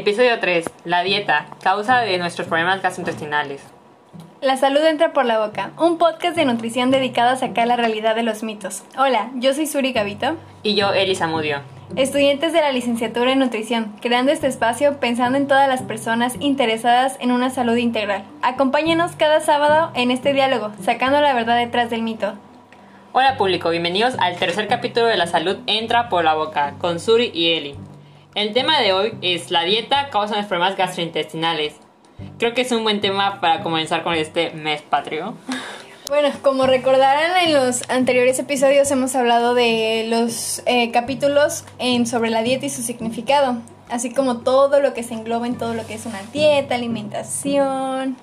Episodio 3. La dieta, causa de nuestros problemas gastrointestinales. La salud entra por la boca, un podcast de nutrición dedicado a sacar la realidad de los mitos. Hola, yo soy Suri Gavito. Y yo, Elisa Mudio. Estudiantes de la licenciatura en nutrición, creando este espacio pensando en todas las personas interesadas en una salud integral. Acompáñenos cada sábado en este diálogo, sacando la verdad detrás del mito. Hola público, bienvenidos al tercer capítulo de La salud entra por la boca, con Suri y Eli. El tema de hoy es la dieta causa de problemas gastrointestinales. Creo que es un buen tema para comenzar con este mes patrio. Bueno, como recordarán en los anteriores episodios hemos hablado de los eh, capítulos en, sobre la dieta y su significado, así como todo lo que se engloba en todo lo que es una dieta, alimentación.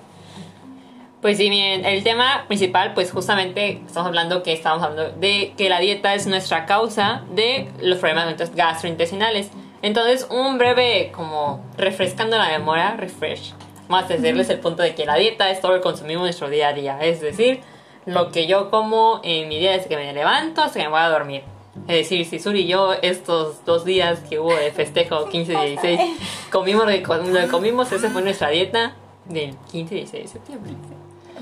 Pues sí, miren, el tema principal, pues justamente estamos hablando que estamos hablando de que la dieta es nuestra causa de los problemas gastrointestinales. Entonces, un breve, como refrescando la memoria, refresh, a decirles el punto de que la dieta es todo lo que consumimos en nuestro día a día. Es decir, lo que yo como en mi día desde que me levanto hasta que me voy a dormir. Es decir, si Suri y yo estos dos días que hubo de festejo 15 y 16 comimos lo que comimos, esa fue nuestra dieta del 15 y 16 de septiembre.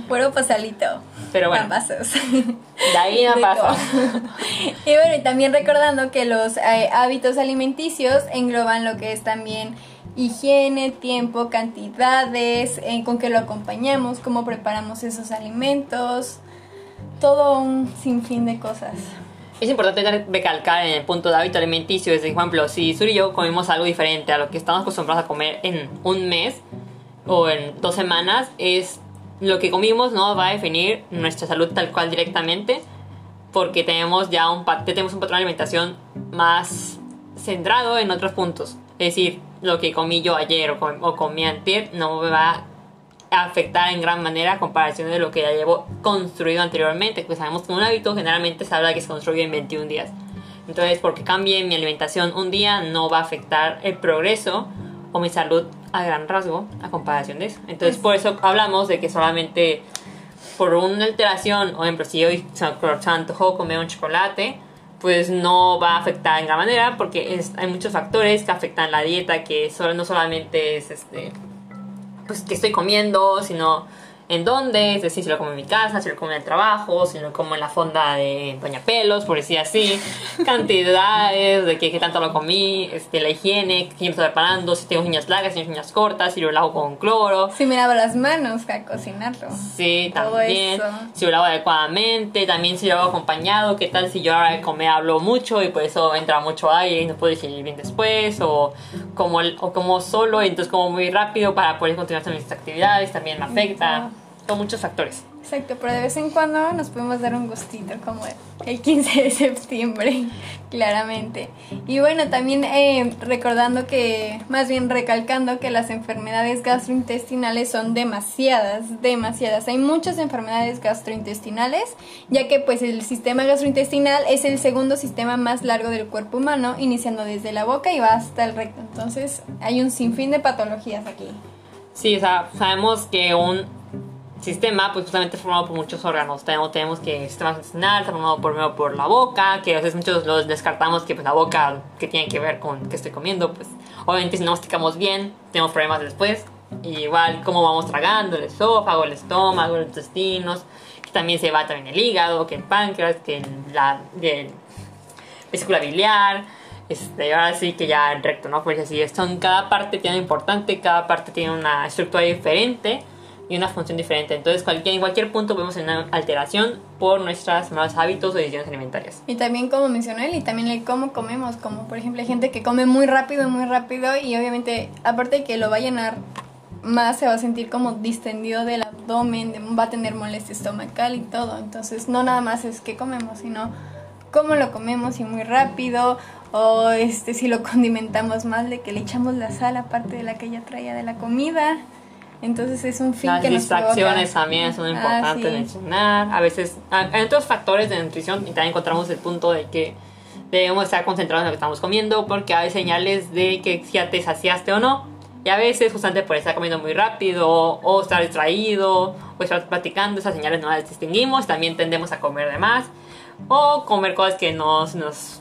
Puro pasalito. Pero bueno. Pasos. De ahí no pasa. y bueno, y también recordando que los eh, hábitos alimenticios engloban lo que es también higiene, tiempo, cantidades, eh, con qué lo acompañamos, cómo preparamos esos alimentos, todo un sinfín de cosas. Es importante recalcar en el punto de hábito alimenticio, es, por ejemplo, si Suri y yo comemos algo diferente a lo que estamos acostumbrados a comer en un mes o en dos semanas, es lo que comimos no va a definir nuestra salud tal cual directamente, porque tenemos ya un, tenemos un patrón de alimentación más centrado en otros puntos. Es decir, lo que comí yo ayer o, o comí antes no me va a afectar en gran manera a comparación de lo que ya llevo construido anteriormente. Pues sabemos que un hábito generalmente se habla que se construye en 21 días. Entonces, porque cambie mi alimentación un día no va a afectar el progreso o mi salud a gran rasgo a comparación de eso. Entonces, por eso hablamos de que solamente por una alteración, o ejemplo, si hoy se antojó comer un chocolate, pues no va a afectar en gran manera porque hay muchos factores que afectan la dieta, que solo, no solamente es este, pues que estoy comiendo, sino en dónde, es decir, si lo como en mi casa, si lo como en el trabajo, si lo como en la fonda de Doña Pelos, por decir así, cantidades de qué, tanto lo comí, este, la higiene, quién estoy preparando, si tengo uñas largas, si tengo uñas cortas, si lo lavo con cloro. Si me lavo las manos para cocinarlo. Sí, también. Si lo lavo adecuadamente, también si lo hago acompañado, qué tal si yo ahora de comer hablo mucho y por eso entra mucho aire y no puedo digerir bien después, o como, o como solo y entonces como muy rápido para poder continuar con mis actividades, también me afecta muchos factores. Exacto, pero de vez en cuando nos podemos dar un gustito, como el 15 de septiembre, claramente. Y bueno, también eh, recordando que, más bien recalcando que las enfermedades gastrointestinales son demasiadas, demasiadas. Hay muchas enfermedades gastrointestinales, ya que pues el sistema gastrointestinal es el segundo sistema más largo del cuerpo humano, iniciando desde la boca y va hasta el recto. Entonces hay un sinfín de patologías aquí. Sí, o sea, sabemos que un sistema, pues justamente formado por muchos órganos. Tenemos, tenemos que el sistema intestinal formado por, por la boca, que a veces muchos los descartamos que pues, la boca, que tiene que ver con qué estoy comiendo, pues obviamente si no masticamos bien, tenemos problemas después. igual cómo vamos tragando, el esófago, el estómago, los intestinos, que también se va también el hígado, que el páncreas, que la vesícula biliar. Este, ahora sí que ya el recto, ¿no? Pues así, son, cada parte tiene importante, cada parte tiene una estructura diferente y una función diferente. Entonces, cualquier, en cualquier punto vemos una alteración por nuestros malos hábitos o decisiones alimentarias. Y también, como mencionó él, y también el cómo comemos. Como por ejemplo, hay gente que come muy rápido, muy rápido, y obviamente, aparte de que lo va a llenar más, se va a sentir como distendido del abdomen, va a tener molestia estomacal y todo. Entonces, no nada más es que comemos, sino cómo lo comemos y muy rápido. O este, si lo condimentamos más, de que le echamos la sal aparte de la que ya traía de la comida. Entonces es un fin Las que distracciones también son importantes ah, mencionar. A veces hay otros factores de nutrición y también encontramos el punto de que debemos estar concentrados en lo que estamos comiendo porque hay señales de que ya te saciaste o no. Y a veces justamente por estar comiendo muy rápido o estar distraído o estar platicando, esas señales no las distinguimos. También tendemos a comer de más o comer cosas que nos, nos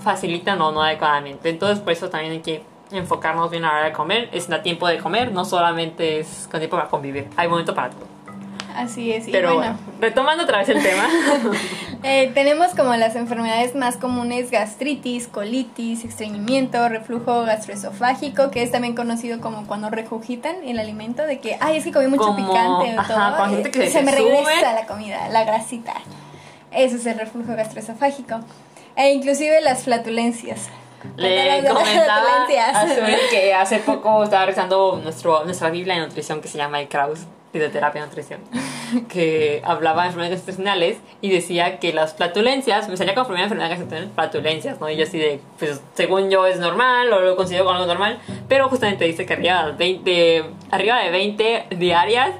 facilitan o no adecuadamente. Entonces por eso también hay que enfocarnos bien a la hora de comer. Es a tiempo de comer, no solamente es con tiempo para convivir. Hay momento para todo. Así es. y Pero bueno, bueno, retomando otra vez el tema. eh, tenemos como las enfermedades más comunes gastritis, colitis, estreñimiento, reflujo gastroesofágico, que es también conocido como cuando regurgitan el alimento, de que, ay, es que comí mucho Como- picante o ajá, todo, y que se se me sube. regresa la comida, la grasita. Eso es el reflujo gastroesofágico. E inclusive las flatulencias. Le comentaba a que hace poco estaba rezando nuestro, nuestra Biblia de nutrición que se llama el Kraus, Fisioterapia de Nutrición, que hablaba de enfermedades intestinales y decía que las flatulencias, me salía como primera enfermedad gastrointestinal, flatulencias, ¿no? Y yo así de, pues según yo es normal o lo considero como algo normal, pero justamente dice que arriba de 20, arriba de 20 diarias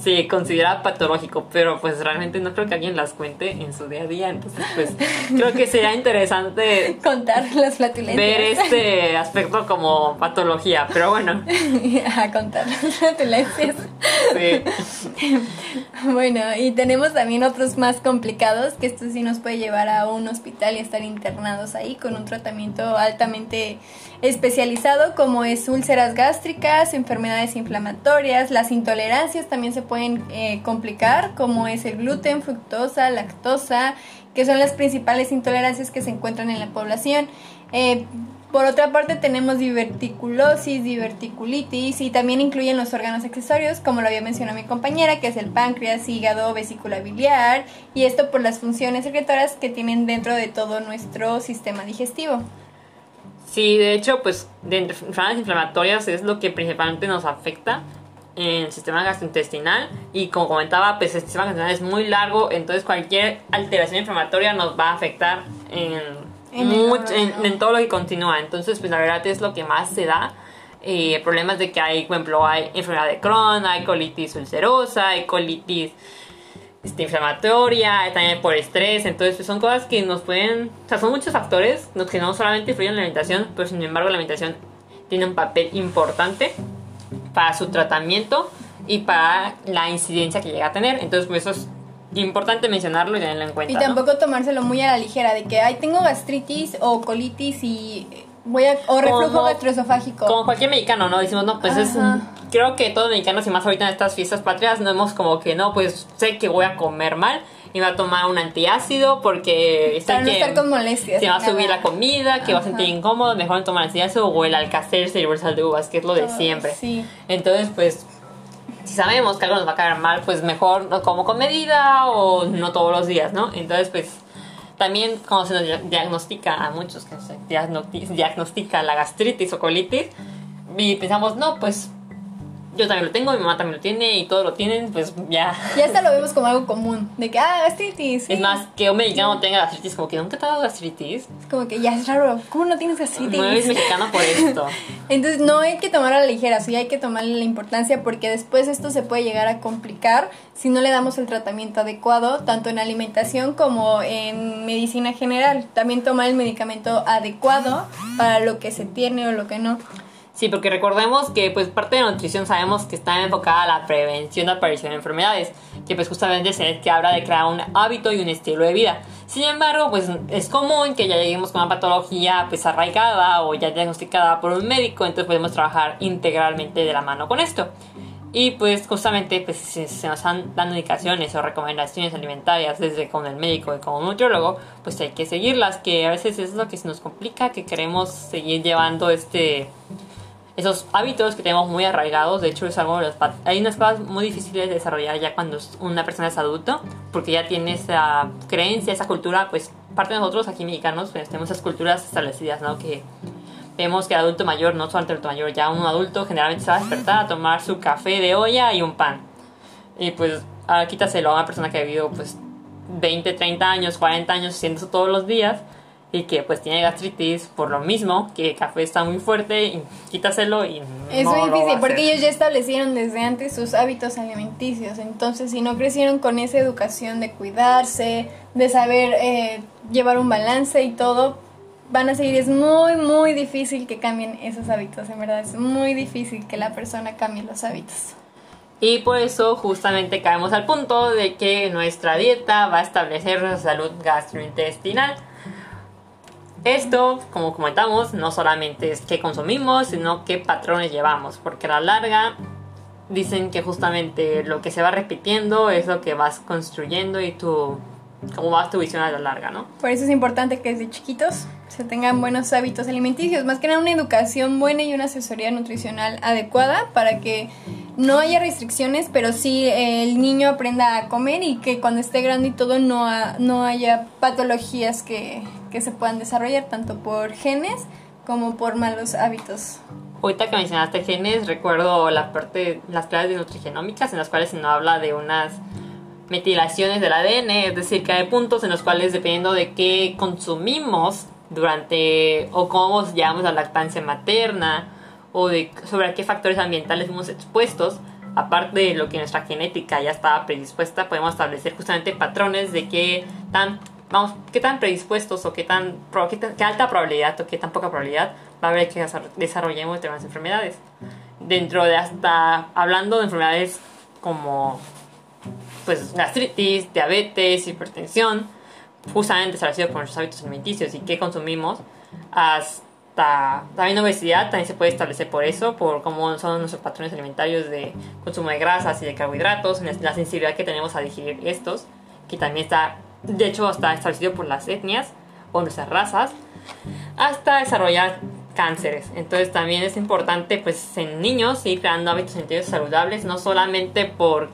se considera patológico, pero pues realmente no creo que alguien las cuente en su día a día, entonces pues creo que sería interesante Contar las flatulencias. ver este aspecto como patología, pero bueno, a contar las flatulencias. sí. Bueno, y tenemos también otros más complicados, que esto sí nos puede llevar a un hospital y estar internados ahí con un tratamiento altamente especializado, como es úlceras gástricas, enfermedades inflamatorias, las intolerancias también se pueden eh, complicar, como es el gluten, fructosa, lactosa, que son las principales intolerancias que se encuentran en la población. Eh, por otra parte tenemos diverticulosis, diverticulitis y también incluyen los órganos accesorios, como lo había mencionado mi compañera, que es el páncreas, hígado, vesícula biliar, y esto por las funciones secretoras que tienen dentro de todo nuestro sistema digestivo. Sí, de hecho, pues de enfermedades inflamatorias es lo que principalmente nos afecta en el sistema gastrointestinal y como comentaba, pues el sistema gastrointestinal es muy largo, entonces cualquier alteración inflamatoria nos va a afectar en, En el much- en, órgano. en todo lo que continúa, entonces pues la verdad es lo que más se da. Eh, problemas de que hay, por ejemplo, hay enfermedad de Crohn, hay colitis ulcerosa, hay colitis este, inflamatoria, también por estrés, entonces pues, son cosas que nos pueden, o sea, son muchos factores que no solamente influyen en la alimentación, pero sin embargo la alimentación tiene un papel importante para su tratamiento y para la incidencia que llega a tener, entonces pues, eso es importante mencionarlo y tenerlo en cuenta. Y ¿no? tampoco tomárselo muy a la ligera, de que, ay, tengo gastritis o colitis y voy a... o reflujo Como- gastroesofágico. Como cualquier mexicano, ¿no? Decimos, no, pues es. Creo que todos mexicanos, y más ahorita en estas fiestas patrias, no hemos como que, no, pues sé que voy a comer mal y voy a tomar un antiácido porque sé Para no que estar con molestias. se va a subir la comida, que va a sentir incómodo, mejor no tomar antiácido o el alcacer cerebral de uvas, que es lo de siempre. Sí. Entonces, pues, si sabemos que algo nos va a caer mal, pues mejor no como con medida o no todos los días, ¿no? Entonces, pues, también cuando se nos dia- diagnostica a muchos que se diagnosti- diagnostica la gastritis o colitis y pensamos, no, pues yo también lo tengo, mi mamá también lo tiene y todos lo tienen, pues ya. Ya hasta lo vemos como algo común, de que, ah, gastritis. sí. Es más, que un mexicano tenga gastritis, como que nunca te ha dado gastritis. Es como que ya es raro, ¿cómo no tienes gastritis? No eres mexicano por esto. Entonces no hay que tomar a la ligera, sí hay que tomarle la importancia porque después esto se puede llegar a complicar si no le damos el tratamiento adecuado, tanto en alimentación como en medicina general. También tomar el medicamento adecuado para lo que se tiene o lo que no. Sí, porque recordemos que pues parte de la nutrición sabemos que está enfocada a la prevención de aparición de enfermedades, que pues justamente se que habla de crear un hábito y un estilo de vida. Sin embargo, pues es común que ya lleguemos con una patología pues arraigada o ya diagnosticada por un médico, entonces podemos trabajar integralmente de la mano con esto. Y pues justamente pues se nos están dando indicaciones o recomendaciones alimentarias desde con el médico y con un nutriólogo, pues hay que seguirlas, que a veces es lo que se nos complica, que queremos seguir llevando este esos hábitos que tenemos muy arraigados, de hecho es algo de los hay unas cosas muy difíciles de desarrollar ya cuando una persona es adulto, porque ya tiene esa creencia, esa cultura, pues parte de nosotros aquí mexicanos pues, tenemos esas culturas establecidas, ¿no? Que vemos que adulto mayor, no el adulto mayor, ya un adulto generalmente se va a despertar a tomar su café de olla y un pan. Y pues ahora quítaselo a una persona que ha vivido pues 20, 30 años, 40 años haciendo eso todos los días y que pues tiene gastritis por lo mismo, que el café está muy fuerte y quítaselo y Es no muy difícil porque ellos ya establecieron desde antes sus hábitos alimenticios. Entonces, si no crecieron con esa educación de cuidarse, de saber eh, llevar un balance y todo, van a seguir. Es muy, muy difícil que cambien esos hábitos, en verdad. Es muy difícil que la persona cambie los hábitos. Y por eso justamente caemos al punto de que nuestra dieta va a establecer nuestra salud gastrointestinal. Esto, como comentamos, no solamente es qué consumimos, sino qué patrones llevamos, porque a la larga dicen que justamente lo que se va repitiendo es lo que vas construyendo y tu cómo va tu visión a la larga, ¿no? Por eso es importante que desde chiquitos se tengan buenos hábitos alimenticios, más que nada una educación buena y una asesoría nutricional adecuada para que no haya restricciones, pero sí el niño aprenda a comer y que cuando esté grande y todo no, no haya patologías que, que se puedan desarrollar tanto por genes como por malos hábitos. Ahorita que mencionaste genes, recuerdo la parte, las clases de nutrigenómicas en las cuales se nos habla de unas metilaciones del ADN, es decir, que hay puntos en los cuales dependiendo de qué consumimos durante o cómo llevamos la lactancia materna o de sobre qué factores ambientales fuimos expuestos, aparte de lo que nuestra genética ya estaba predispuesta, podemos establecer justamente patrones de qué tan vamos, qué tan predispuestos o qué tan, qué alta probabilidad o qué tan poca probabilidad va a haber que desarrollemos determinadas enfermedades. Dentro de hasta hablando de enfermedades como pues gastritis, diabetes, hipertensión, justamente establecido por nuestros hábitos alimenticios y qué consumimos, hasta también obesidad también se puede establecer por eso, por cómo son nuestros patrones alimentarios de consumo de grasas y de carbohidratos, la sensibilidad que tenemos a digerir estos, que también está, de hecho, está establecido por las etnias o nuestras razas, hasta desarrollar cánceres. Entonces también es importante pues en niños ir creando hábitos alimenticios saludables, no solamente por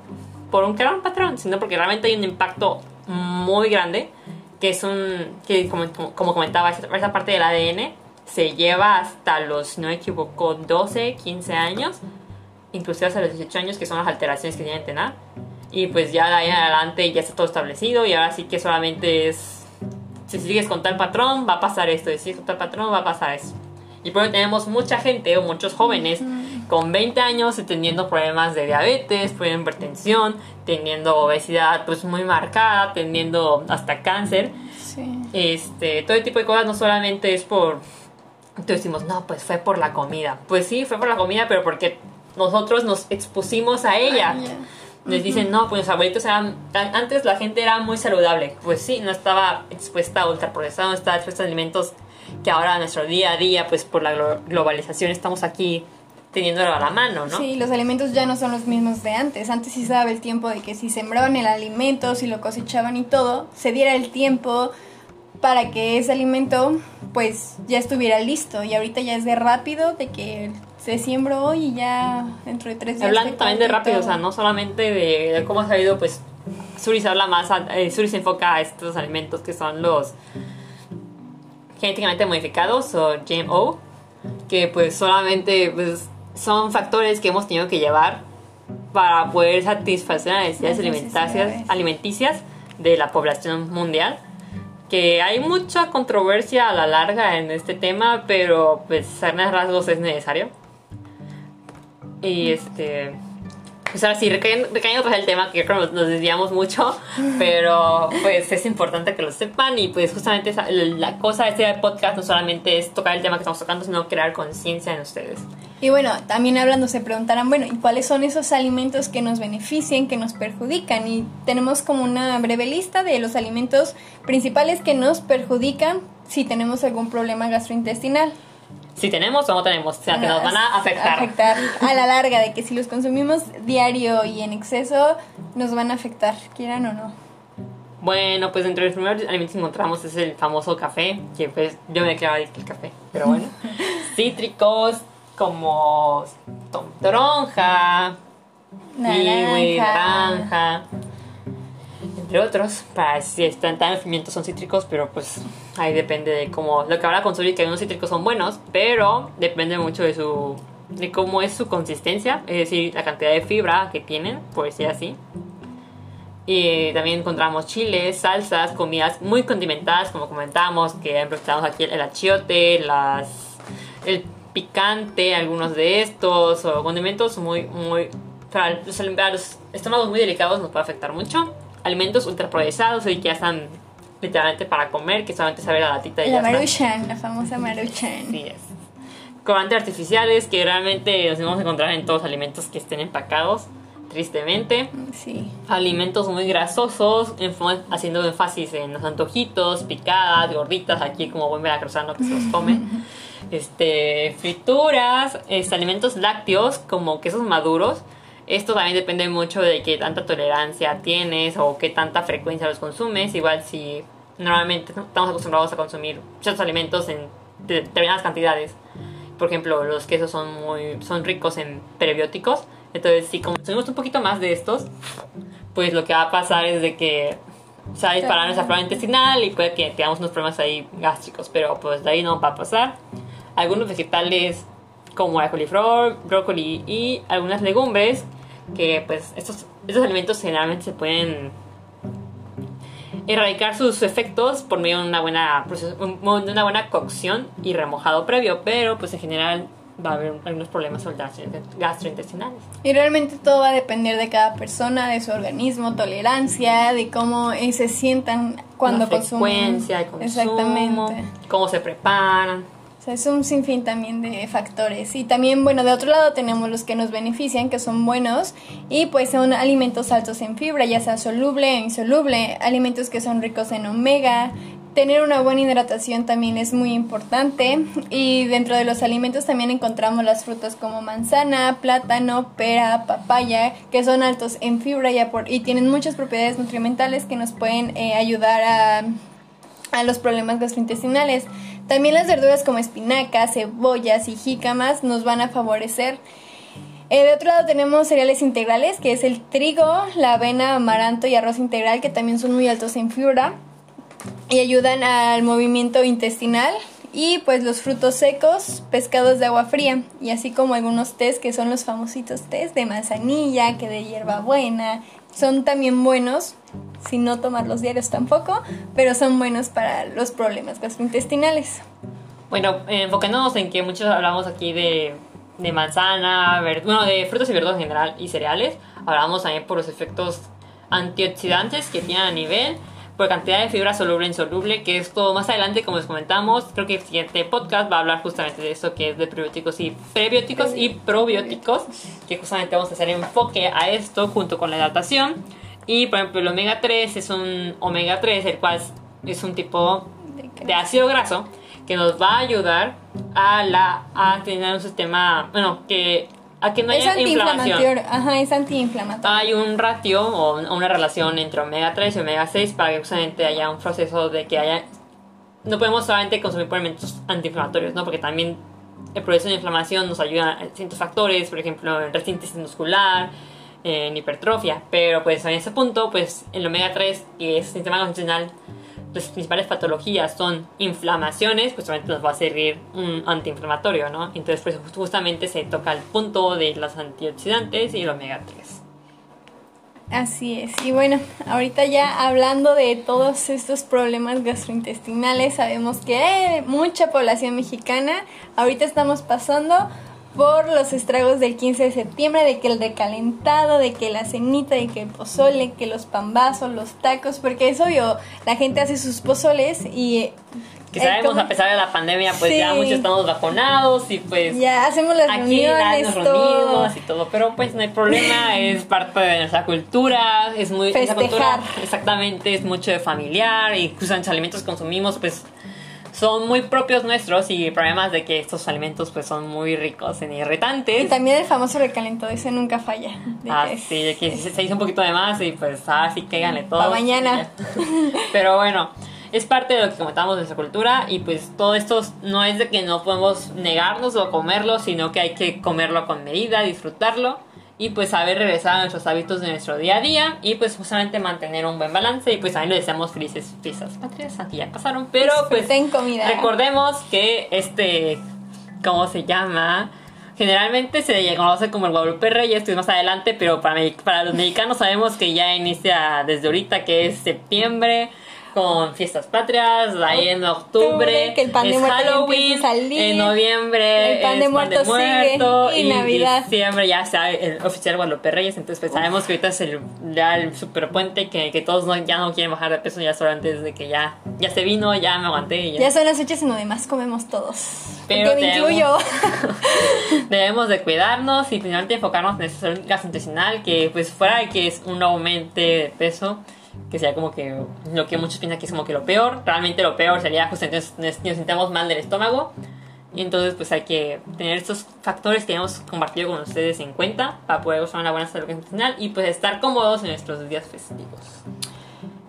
por un un patrón, sino porque realmente hay un impacto muy grande, que es un, que como, como comentaba, esa parte del ADN se lleva hasta los, no me equivoco, 12, 15 años, inclusive hasta los 18 años, que son las alteraciones que tienen tener. Y pues ya de ahí en adelante ya está todo establecido y ahora sí que solamente es, si sigues con tal patrón, va a pasar esto, si sigues con tal patrón, va a pasar eso. Y por eso tenemos mucha gente o muchos jóvenes con 20 años teniendo problemas de diabetes, de hipertensión, teniendo obesidad pues muy marcada, teniendo hasta cáncer. Sí. Este, todo tipo de cosas no solamente es por entonces decimos, "No, pues fue por la comida." Pues sí, fue por la comida, pero porque nosotros nos expusimos a ella. Les dicen, no, pues los abuelitos eran. Antes la gente era muy saludable. Pues sí, no estaba expuesta a ultraprocesado, no estaba expuesta a alimentos que ahora en nuestro día a día, pues por la globalización, estamos aquí teniéndolo a la mano, ¿no? Sí, los alimentos ya no son los mismos de antes. Antes sí se daba el tiempo de que si sembraban el alimento, si lo cosechaban y todo, se diera el tiempo para que ese alimento pues ya estuviera listo. Y ahorita ya es de rápido, de que se siembra hoy y ya dentro de tres días. Hablando también de rápido, o sea, no solamente de, cómo ha salido, pues Suri se habla más, eh, Suri se enfoca a estos alimentos que son los genéticamente modificados o GMO, que pues solamente pues son factores que hemos tenido que llevar para poder satisfacer las necesidades alimenticias, alimenticias de la población mundial. Que hay mucha controversia a la larga en este tema, pero pues ser rasgos es necesario. Y este pues ahora sí, recayendo, recayendo el tema, que creo que nos desviamos mucho, pero pues es importante que lo sepan y pues justamente la cosa de este podcast no solamente es tocar el tema que estamos tocando, sino crear conciencia en ustedes. Y bueno, también hablando se preguntarán, bueno, ¿y cuáles son esos alimentos que nos benefician, que nos perjudican? Y tenemos como una breve lista de los alimentos principales que nos perjudican si tenemos algún problema gastrointestinal si tenemos o no tenemos, o sea, que nos van a afectar. Afectar a la larga, de que si los consumimos diario y en exceso, nos van a afectar, quieran o no. Bueno, pues entre los primeros alimentos que encontramos es el famoso café, que pues yo me declaro el café, pero bueno. Cítricos como toronja, naranja, naranja entre otros, para si están tan pimientos son cítricos, pero pues ahí depende de cómo, lo que habrá con que algunos cítricos son buenos, pero depende mucho de su, de cómo es su consistencia, es decir, la cantidad de fibra que tienen, por decir así. Y también encontramos chiles, salsas, comidas muy condimentadas, como comentábamos, que tenemos aquí el achiote, las, el picante, algunos de estos, o condimentos muy, muy, para los, para los estómagos muy delicados nos puede afectar mucho alimentos ultraprocesados y que ya están literalmente para comer, que solamente sabe la latita de La maruchan, la famosa maruchan. Sí, es. Colorantes artificiales que realmente nos vamos a encontrar en todos los alimentos que estén empacados. tristemente. Sí. Alimentos muy grasosos, haciendo énfasis en los antojitos, picadas, gorditas, aquí como buen veracruzano que se los come. Este, frituras, este, alimentos lácteos como quesos maduros. Esto también depende mucho de qué tanta tolerancia tienes o qué tanta frecuencia los consumes. Igual si normalmente estamos acostumbrados a consumir ciertos alimentos en de- determinadas cantidades. Por ejemplo, los quesos son muy son ricos en prebióticos. Entonces, si consumimos un poquito más de estos, pues lo que va a pasar es de que se va a disparar nuestra flora intestinal y puede que tengamos unos problemas ahí gástricos, pero pues de ahí no va a pasar. Algunos vegetales como la coliflor, brócoli y algunas legumbres que pues estos, estos alimentos generalmente se pueden erradicar sus efectos por medio de una buena proceso- un- de una buena cocción y remojado previo, pero pues en general va a haber algunos problemas gastrointestinales. Y realmente todo va a depender de cada persona, de su organismo, tolerancia, de cómo eh, se sientan cuando la consumen. frecuencia de consumo, Exactamente. cómo se preparan. Es un sinfín también de factores. Y también, bueno, de otro lado tenemos los que nos benefician, que son buenos, y pues son alimentos altos en fibra, ya sea soluble o insoluble, alimentos que son ricos en omega. Tener una buena hidratación también es muy importante. Y dentro de los alimentos también encontramos las frutas como manzana, plátano, pera, papaya, que son altos en fibra y, y tienen muchas propiedades nutrimentales que nos pueden eh, ayudar a a los problemas gastrointestinales. También las verduras como espinacas, cebollas y jícamas nos van a favorecer. Eh, de otro lado tenemos cereales integrales, que es el trigo, la avena, amaranto y arroz integral, que también son muy altos en fibra y ayudan al movimiento intestinal. Y pues los frutos secos, pescados de agua fría, y así como algunos tés que son los famositos tés de manzanilla, que de hierbabuena, son también buenos, sin no tomarlos diarios tampoco, pero son buenos para los problemas gastrointestinales. Bueno, eh, enfocándonos en que muchos hablamos aquí de, de manzana, ver- bueno, de frutas y verduras en general y cereales. Hablamos también por los efectos antioxidantes que tienen a nivel, por cantidad de fibra soluble e insoluble, que esto más adelante, como les comentamos, creo que el siguiente podcast va a hablar justamente de esto, que es de prebióticos y prebióticos y probióticos, que justamente vamos a hacer enfoque a esto junto con la hidratación. Y por ejemplo, el omega 3 es un omega 3, el cual es un tipo de ácido graso que nos va a ayudar a la a tener un sistema bueno que a que no es haya inflamación antiinflamatorio, ajá, es antiinflamatorio. hay un ratio o un- una relación entre omega 3 y omega 6 para que justamente haya un proceso de que haya no podemos solamente consumir alimentos antiinflamatorios no porque también el proceso de inflamación nos ayuda en ciertos factores por ejemplo en resíntesis muscular en hipertrofia pero pues en ese punto pues el omega 3 que es el sistema constitucional las principales patologías son inflamaciones, pues obviamente nos va a servir un antiinflamatorio, ¿no? Entonces, pues justamente se toca el punto de los antioxidantes y el omega 3. Así es. Y bueno, ahorita ya hablando de todos estos problemas gastrointestinales, sabemos que hay mucha población mexicana. Ahorita estamos pasando por los estragos del 15 de septiembre, de que el recalentado, de que la cenita, de que el pozole, que los pambazos, los tacos, porque es obvio, la gente hace sus pozoles y... Que eh, sabemos, como- a pesar de la pandemia, pues ya muchos estamos vacunados y pues Ya hacemos las aquí reuniones, nos reunimos y todo, pero pues no hay problema, es parte de nuestra cultura, es muy... esa cultura, Festejar. exactamente, es mucho de familiar, y incluso los alimentos que consumimos, pues son muy propios nuestros y problemas de que estos alimentos pues son muy ricos en Y irritantes. también el famoso recalentado, ese nunca falla. de Ah, que sí, de que se se hizo un poquito de más y pues, ah, sí, cáiganle todo. Pa' mañana. Pero bueno, es parte de lo que comentamos de nuestra cultura y pues todo esto no es de que no podemos negarnos o comerlo, sino que hay que comerlo con medida, disfrutarlo y pues saber regresar a nuestros hábitos de nuestro día a día y pues justamente mantener un buen balance y pues también le deseamos felices fiestas patrias, aquí ya pasaron, pero pues Disfruten comida. recordemos que este, ¿cómo se llama? Generalmente se le conoce como el Guadalupe Reyes, que es más adelante, pero para, para los mexicanos sabemos que ya inicia desde ahorita, que es septiembre. Con fiestas patrias, ahí en octubre, que el pan de es Halloween, salir, en noviembre el pan de muerto sigue, muerto, y Navidad. en diciembre ya sea el oficial Guadalupe Reyes, entonces pues sabemos que ahorita es el, ya el super puente que, que todos no- ya no quieren bajar de peso ya solo antes de que ya, ya se vino, ya me aguanté y ya. Ya son las fechas en donde más comemos todos. Pero Porque me tenemos- incluyo. Debemos de cuidarnos y principalmente enfocarnos en nuestra salud gastrointestinal, que pues fuera de que es un aumente de peso, que sea como que lo que muchos piensan que es como que lo peor, realmente lo peor sería justamente nos, nos, nos sintamos mal del estómago. Y entonces pues hay que tener estos factores que hemos compartido con ustedes en cuenta para poder usar una buena salud gastrointestinal y pues estar cómodos en nuestros días festivos.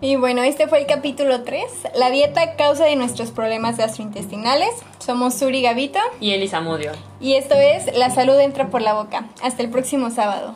Y bueno, este fue el capítulo 3, la dieta causa de nuestros problemas gastrointestinales. Somos Suri Gavito Y Elisa Mudio. y esto es La salud entra por la boca. Hasta el próximo sábado.